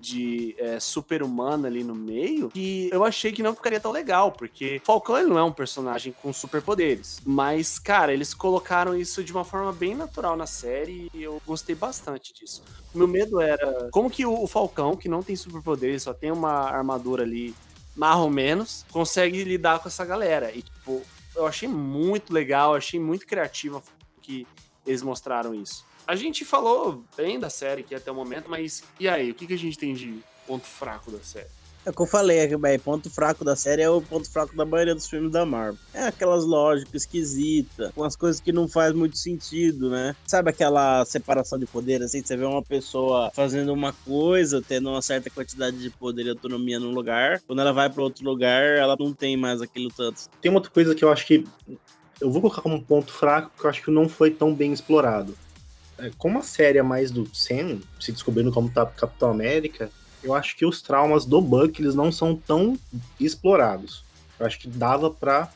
de é, super-humana ali no meio que eu achei que não ficaria tão legal, porque Falcão não é um personagem com superpoderes, mas cara, eles colocaram isso de uma forma bem natural na série e eu gostei bastante disso. Meu medo era como que o Falcão, que não tem superpoderes, só tem uma armadura ali mais ou menos, consegue lidar com essa galera. E tipo, eu achei muito legal, achei muito criativa que eles mostraram isso. A gente falou bem da série aqui até o momento, mas e aí? O que, que a gente tem de ponto fraco da série? É o que eu falei, é que, véi, ponto fraco da série é o ponto fraco da maioria dos filmes da Marvel. É aquelas lógicas esquisitas, umas coisas que não faz muito sentido, né? Sabe aquela separação de poder, assim, você vê uma pessoa fazendo uma coisa, tendo uma certa quantidade de poder e autonomia num lugar, quando ela vai para outro lugar, ela não tem mais aquilo tanto. Tem uma outra coisa que eu acho que. Eu vou colocar como ponto fraco, porque eu acho que não foi tão bem explorado. É, Como a série é mais do Sam, se descobrindo como tá Capitão América, eu acho que os traumas do Buck eles não são tão explorados. Eu acho que dava pra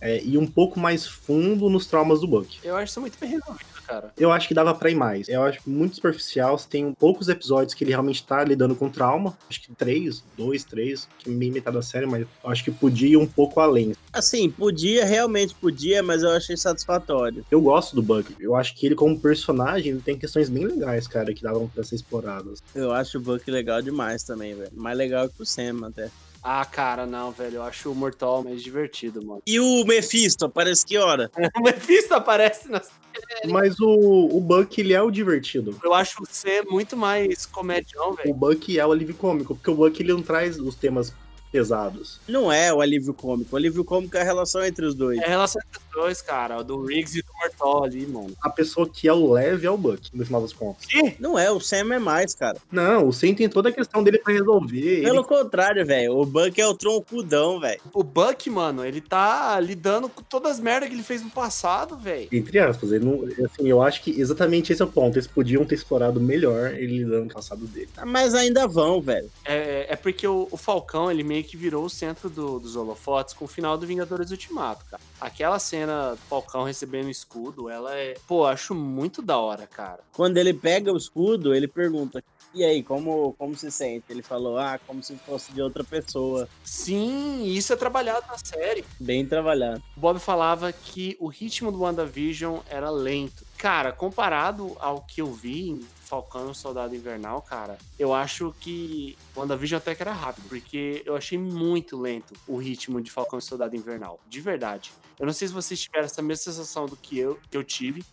é, ir um pouco mais fundo nos traumas do Buck. Eu acho isso muito bem cara. Eu acho que dava pra ir mais. Eu acho muito superficial. Você tem poucos episódios que ele realmente tá lidando com trauma. Acho que três, dois, três, que é meio metade da série, mas eu acho que podia ir um pouco além. Assim, podia, realmente podia, mas eu achei satisfatório. Eu gosto do Buck. Eu acho que ele, como personagem, ele tem questões bem legais, cara, que davam pra ser exploradas. Eu acho o Buck legal demais também, velho. Mais legal que o Sam, até. Ah, cara, não, velho. Eu acho o Mortal mais divertido, mano. E o Mephisto, aparece que hora? O Mephisto aparece na Mas o, o Buck, ele é o divertido. Eu acho você muito mais comedião, velho. O Buck é o alívio cômico, porque o Buck, ele não traz os temas pesados. Não é o alívio cômico. O alívio cômico é a relação entre os dois. É a relação entre os dois, cara. o Do Riggs e do Mortal ali, mano. A pessoa que é o leve é o Buck, no final das contas. Que? Não é, o Sam é mais, cara. Não, o Sam tem toda a questão dele pra resolver. Pelo Ele... contrário, velho. O Buck é o troncudão, velho. O Buck, mano, ele tá lidando com todas as merdas que ele fez no passado, velho. Entre aspas, ele não, assim, eu acho que exatamente esse é o ponto. Eles podiam ter explorado melhor ele lidando com o passado dele. Mas ainda vão, velho. É, é porque o, o Falcão, ele meio que virou o centro do- dos holofotes com o final do Vingadores Ultimato, cara. Aquela cena do Falcão recebendo o escudo, ela é. Pô, acho muito da hora, cara. Quando ele pega o escudo, ele pergunta: E aí, como, como se sente? Ele falou: Ah, como se fosse de outra pessoa. Sim, isso é trabalhado na série. Bem trabalhado. O Bob falava que o ritmo do WandaVision era lento. Cara, comparado ao que eu vi em Falcão e o Soldado Invernal, cara, eu acho que WandaVision até que era rápido, porque eu achei muito lento o ritmo de Falcão e Soldado Invernal. De verdade. Eu não sei se vocês tiveram essa mesma sensação do que eu, que eu tive,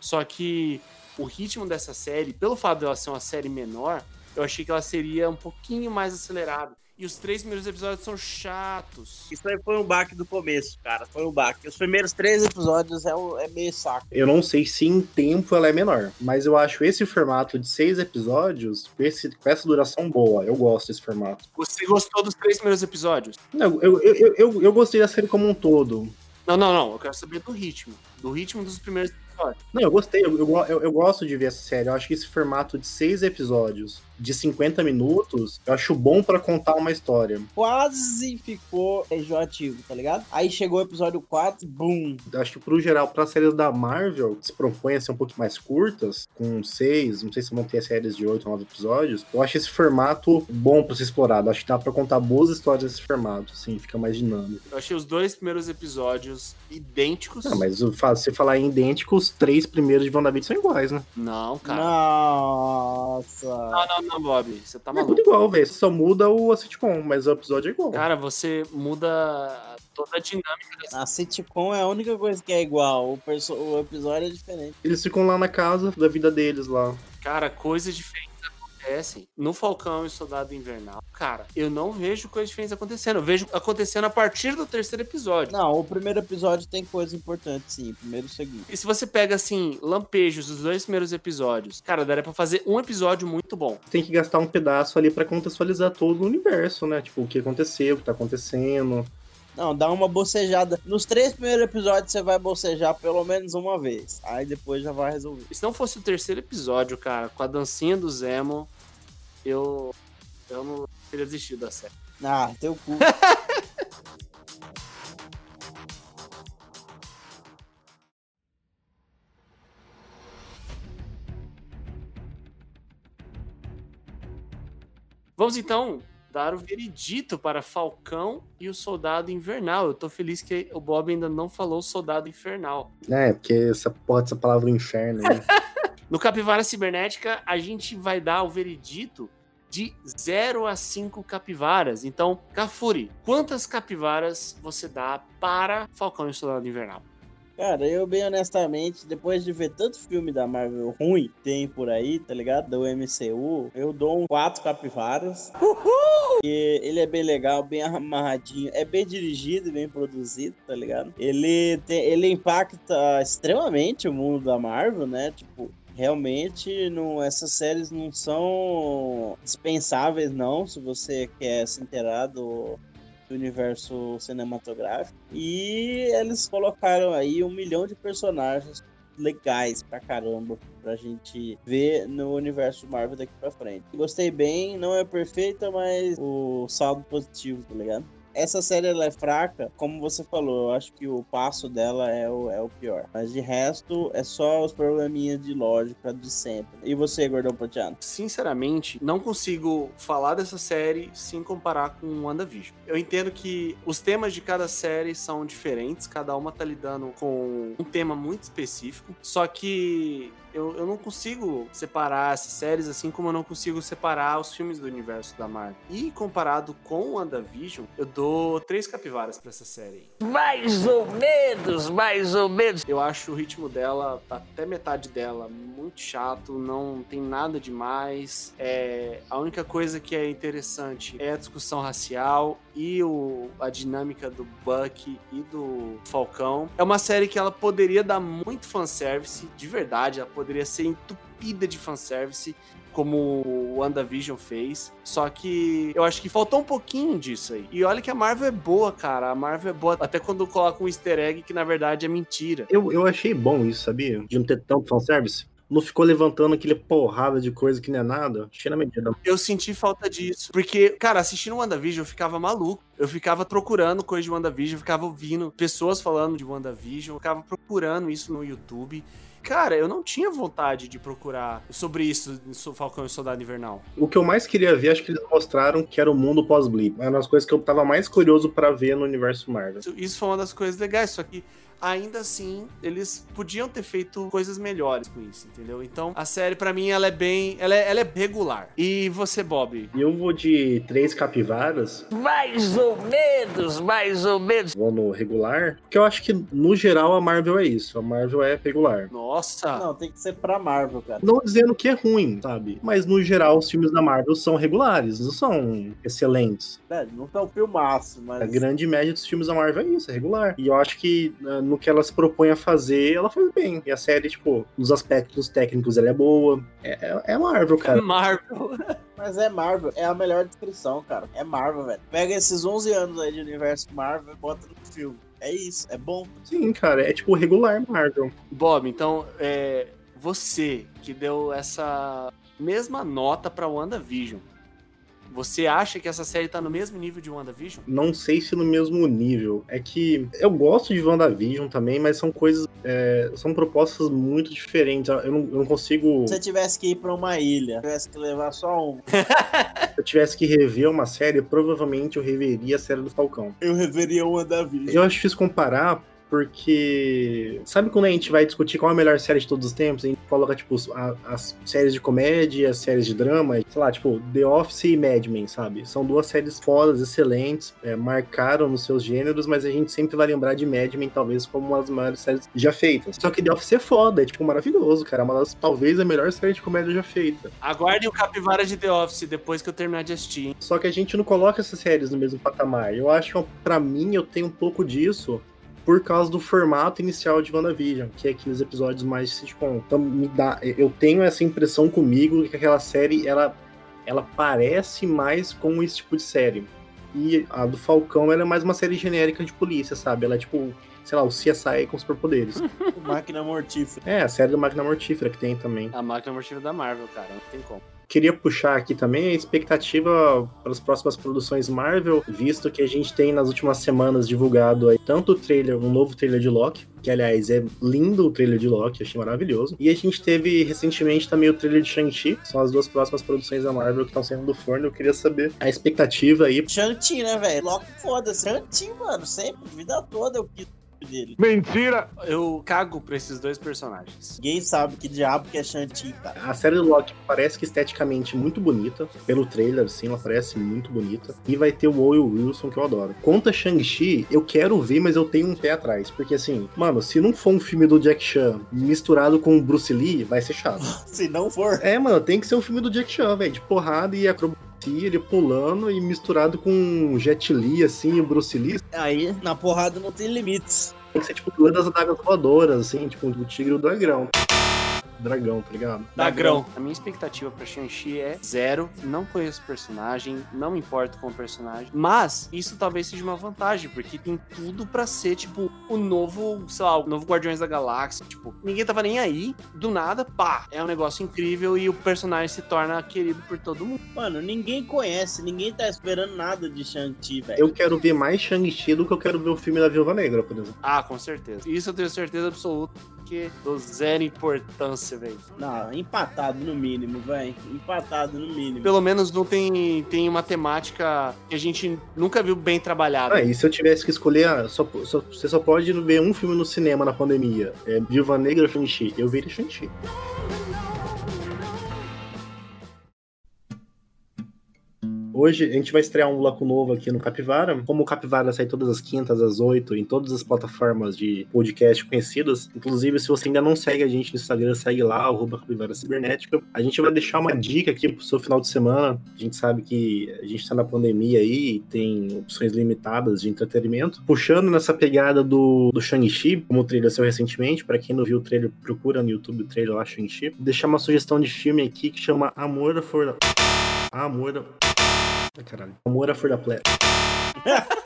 só que o ritmo dessa série, pelo fato dela ser uma série menor, eu achei que ela seria um pouquinho mais acelerada. E os três primeiros episódios são chatos. Isso aí foi um baque do começo, cara. Foi um baque. Os primeiros três episódios é, um- é meio saco. Eu não sei se em tempo ela é menor, mas eu acho esse formato de seis episódios, com, esse, com essa duração boa. Eu gosto desse formato. Você gostou dos três primeiros episódios? Não, eu, eu, eu, eu gostei da série como um todo. Não, não, não. Eu quero saber do ritmo. Do ritmo dos primeiros episódios. Não, eu gostei, eu, eu, eu- eu gosto de ver essa série. Eu acho que esse formato de seis episódios, de 50 minutos, eu acho bom pra contar uma história. Quase ficou enjoativo, tá ligado? Aí chegou o episódio 4, boom. Eu acho que, pro geral, para séries da Marvel, que se propõem a ser um pouco mais curtas, com seis, não sei se vão ter séries de oito ou nove episódios, eu acho esse formato bom pra ser explorado. Acho que dá pra contar boas histórias nesse formato, assim, fica mais dinâmico. Eu achei os dois primeiros episódios idênticos. Não, mas se falar em idêntico, os três primeiros de WandaVision são iguais, né? Não, cara. Nossa. Não, não, não, Bob. Você tá É maluco. tudo igual, velho. Só muda o a sitcom, mas o episódio é igual. Cara, você muda toda a dinâmica dessa. A sitcom é a única coisa que é igual. O, perso- o episódio é diferente. Eles ficam lá na casa da vida deles lá. Cara, coisas diferentes acontecem. No Falcão e Soldado Invernal, cara, eu não vejo coisas diferentes acontecendo. Eu vejo acontecendo a partir do terceiro episódio. Não, o primeiro episódio tem coisa importante, sim. o Primeiro e o segundo. E se você pega, assim, lampejos dos dois primeiros episódios, cara, daria pra fazer um episódio muito bom. Tem que gastar um pedaço ali pra contextualizar todo o universo, né? Tipo, o que aconteceu, o que tá acontecendo. Não, dá uma bocejada. Nos três primeiros episódios você vai bocejar pelo menos uma vez. Aí depois já vai resolver. Se não fosse o terceiro episódio, cara, com a dancinha do Zemo, eu. Eu não teria desistido da série. Ah, teu cu. Vamos então dar o veredito para Falcão e o Soldado Invernal. Eu tô feliz que o Bob ainda não falou Soldado Infernal. É, porque essa porra dessa palavra inferno aí. No Capivara Cibernética, a gente vai dar o veredito de 0 a 5 capivaras. Então, Cafuri, quantas capivaras você dá para Falcão e o Soldado Invernal? Cara, eu bem honestamente, depois de ver tanto filme da Marvel ruim que tem por aí, tá ligado? Do MCU, eu dou um quatro capivaras. Porque ele é bem legal, bem amarradinho, é bem dirigido e bem produzido, tá ligado? Ele, tem, ele impacta extremamente o mundo da Marvel, né? Tipo, realmente não, essas séries não são dispensáveis, não, se você quer se inteirar do, do universo cinematográfico. E eles colocaram aí um milhão de personagens legais pra caramba pra gente ver no universo Marvel daqui pra frente. Gostei bem, não é perfeita, mas o saldo positivo, tá ligado? Essa série ela é fraca, como você falou, eu acho que o passo dela é o, é o pior. Mas de resto, é só os probleminhas de lógica de sempre. E você, Gordão Prateado? Sinceramente, não consigo falar dessa série sem comparar com WandaVision. Eu entendo que os temas de cada série são diferentes, cada uma tá lidando com um tema muito específico, só que eu, eu não consigo separar essas séries assim como eu não consigo separar os filmes do universo da Marvel. E comparado com WandaVision, eu dou três capivaras pra essa série. Mais ou menos, mais ou menos. Eu acho o ritmo dela, até metade dela, muito chato, não tem nada demais. É, a única coisa que é interessante é a discussão racial e o, a dinâmica do Buck e do Falcão. É uma série que ela poderia dar muito fanservice, de verdade, ela poderia ser entupida de fanservice. Como o WandaVision fez. Só que eu acho que faltou um pouquinho disso aí. E olha que a Marvel é boa, cara. A Marvel é boa. Até quando coloca um easter egg que na verdade é mentira. Eu, eu achei bom isso, sabia? De não ter tanto fanservice. Não ficou levantando aquele porrada de coisa que não é nada. Achei na medida. Eu senti falta disso. Porque, cara, assistindo WandaVision, eu ficava maluco. Eu ficava procurando coisa de WandaVision, eu ficava ouvindo pessoas falando de WandaVision, eu ficava procurando isso no YouTube. Cara, eu não tinha vontade de procurar sobre isso, Falcão e Soldado Invernal. O que eu mais queria ver, acho que eles mostraram que era o mundo pós-blip. Era uma das coisas que eu tava mais curioso pra ver no universo Marvel. Isso, isso foi uma das coisas legais, só que ainda assim, eles podiam ter feito coisas melhores com isso, entendeu? Então, a série, pra mim, ela é bem. Ela é, ela é regular. E você, Bob? E eu vou de três capivaras. Mais ou menos, mais ou menos. Vou no regular. Porque eu acho que, no geral, a Marvel é isso. A Marvel é regular. Nossa! Não, tem que ser pra Marvel, cara. Não dizendo que é ruim, sabe? Mas, no geral, os filmes da Marvel são regulares, não são excelentes. É, não tá um filmaço, mas. A grande média dos filmes da Marvel é isso, é regular. E eu acho que uh, no que ela se propõe a fazer, ela faz bem. E a série, tipo, nos aspectos técnicos, ela é boa. É, é, é Marvel, cara. Marvel. Mas é Marvel, é a melhor descrição, cara. É Marvel, velho. Pega esses 11 anos aí de universo Marvel e bota no filme. É isso, é bom. Sim, cara, é tipo regular Marvel. Bob, então, é, você que deu essa mesma nota pra WandaVision, você acha que essa série tá no mesmo nível de WandaVision? Não sei se no mesmo nível. É que eu gosto de WandaVision também, mas são coisas. é, são propostas muito diferentes. Eu não, eu não consigo. Se você tivesse que ir pra uma ilha, tivesse que levar só um, Se eu tivesse que rever uma série, provavelmente eu reveria a série do Falcão. eu reveria da vida. Eu acho difícil comparar. Porque. Sabe quando a gente vai discutir qual é a melhor série de todos os tempos? A gente coloca, tipo, a- as séries de comédia, as séries de drama, sei lá, tipo, The Office e Mad Men, sabe? São duas séries fodas, excelentes, é, marcaram nos seus gêneros, mas a gente sempre vai lembrar de Mad Men, talvez, como uma das maiores séries já feitas. Só que The Office é foda, é, tipo, maravilhoso, cara. É uma das, talvez, a melhor série de comédia já feita. Aguardem o Capivara de The Office depois que eu terminar de assistir. hein? Só que a gente não coloca essas séries no mesmo patamar. Eu acho que, pra mim, eu tenho um pouco disso por causa do formato inicial de WandaVision, que é aqueles episódios mais de sitcom. Então, me dá, eu tenho essa impressão comigo que aquela série, ela, ela parece mais com esse tipo de série. E a do Falcão, ela é mais uma série genérica de polícia, sabe? Ela é tipo, sei lá, o CSI com superpoderes. Máquina mortífera. é, a série da Máquina Mortífera que tem também. A máquina mortífera da Marvel, cara, não tem como. Queria puxar aqui também a expectativa para as próximas produções Marvel, visto que a gente tem nas últimas semanas divulgado aí tanto o trailer, um novo trailer de Loki, que aliás é lindo o trailer de Loki, achei maravilhoso. E a gente teve recentemente também o trailer de Shang-Chi, são as duas próximas produções da Marvel que estão saindo do forno. Eu queria saber a expectativa aí. Shang-Chi, né, velho? Loki foda-se. Shang-Chi, mano, sempre, vida toda eu quis dele. Mentira! Eu cago pra esses dois personagens. Ninguém sabe que diabo que é cara. A série do Loki parece que esteticamente muito bonita, pelo trailer, assim, ela parece muito bonita. E vai ter o Owen Wilson, que eu adoro. Quanto a Shang-Chi, eu quero ver, mas eu tenho um pé atrás. Porque, assim, mano, se não for um filme do Jack Chan misturado com o Bruce Lee, vai ser chato. Se não for. é, mano, tem que ser um filme do Jack Chan, velho, de porrada e acrobacia, ele pulando e misturado com Jet Li, assim, o Bruce Lee. Aí, na porrada não tem limites. Tem que ser, tipo, duas das adagas voadoras, assim, tipo, o tigre e o dragão. Dragão, tá ligado? Dagrão. A minha expectativa pra Shang-Chi é zero. Não conheço o personagem, não me importo com o personagem. Mas isso talvez seja uma vantagem, porque tem tudo pra ser, tipo, o novo, sei lá, o novo Guardiões da Galáxia. Tipo, ninguém tava nem aí, do nada, pá. É um negócio incrível e o personagem se torna querido por todo mundo. Mano, ninguém conhece, ninguém tá esperando nada de Shang-Chi, velho. Eu quero ver mais Shang-Chi do que eu quero ver o filme da Viúva Negra, por exemplo. Ah, com certeza. Isso eu tenho certeza absoluta, porque dou zero importância, velho. Não, empatado no mínimo, velho. Empatado no mínimo. Pelo menos não tem, tem uma temática que a gente nunca viu bem trabalhada. Ah, e se eu tivesse que escolher, ah, só, só- você só pode ver um filme no cinema na pandemia. É Viúva Negra ou Shang-Chi? Eu veria Shang-Chi. Hoje a gente vai estrear um bloco novo aqui no Capivara. Como o Capivara sai todas as quintas, às oito, em todas as plataformas de podcast conhecidas. Inclusive, se você ainda não segue a gente no Instagram, segue lá, arroba Capivara Cibernética. A gente vai deixar uma dica aqui pro seu final de semana. A gente sabe que a gente tá na pandemia aí e tem opções limitadas de entretenimento. Puxando nessa pegada do, do Shang-Chi, como o trailer saiu recentemente, pra quem não viu o trailer, procura no YouTube o trailer lá, Shang-Chi. Deixar uma sugestão de filme aqui que chama Amor da... Amor caralho. Amor à Flor da Plebe.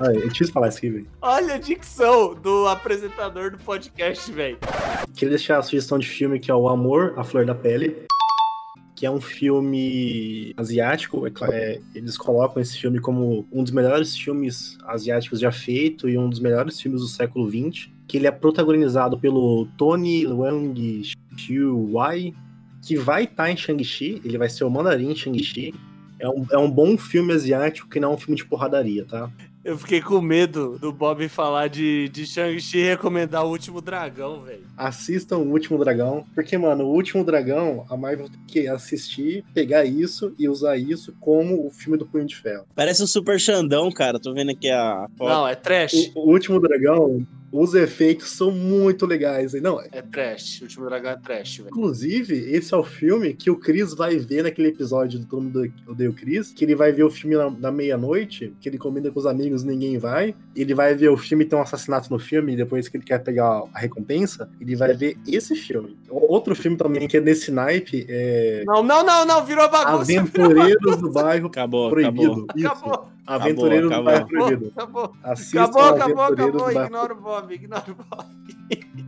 Ai, é difícil falar isso aqui, velho. Olha a dicção do apresentador do podcast, velho. Queria deixar a sugestão de filme que é O Amor à Flor da Pele. Que é um filme asiático. é é, eles colocam esse filme como um dos melhores filmes asiáticos já feito e um dos melhores filmes do século XX. Que ele é protagonizado pelo Tony Leung Chiu Wai, que vai estar em Shang-Chi. Ele vai ser o mandarim em Shang-Chi. É um, é um bom filme asiático que não é um filme de porradaria, tá? Eu fiquei com medo do Bob falar de, de Shang-Chi e recomendar o último dragão, velho. assistam o Último Dragão, porque, mano, o Último Dragão, a Marvel tem que assistir, pegar isso e usar isso como o filme do Punho de Ferro. Parece um super Xandão, cara. Tô vendo aqui a foto. Não, é trash. O, o Último Dragão, os efeitos são muito legais. Não, É trash. O último dragão é trash, velho. inclusive, esse é o filme que o Chris vai ver naquele episódio do Todo Mundo Odeia o Chris, que ele vai ver o filme na, na meia-noite, que ele combina com os amigos, ninguém vai. Ele vai ver o filme, tem um assassinato no filme, e depois que ele quer pegar a recompensa, ele vai ver esse filme. Outro filme também que é nesse naipe é Não, não, não, não, virou bagunça. Aventureiros do Bairro Acabou, Proibido. acabou. Isso. Acabou. Aventureiro do acabou. Bairro Proibido. Acabou, Assistam acabou, acabou, acabou. do Bairro Ignora o Bob, ignora o Bob.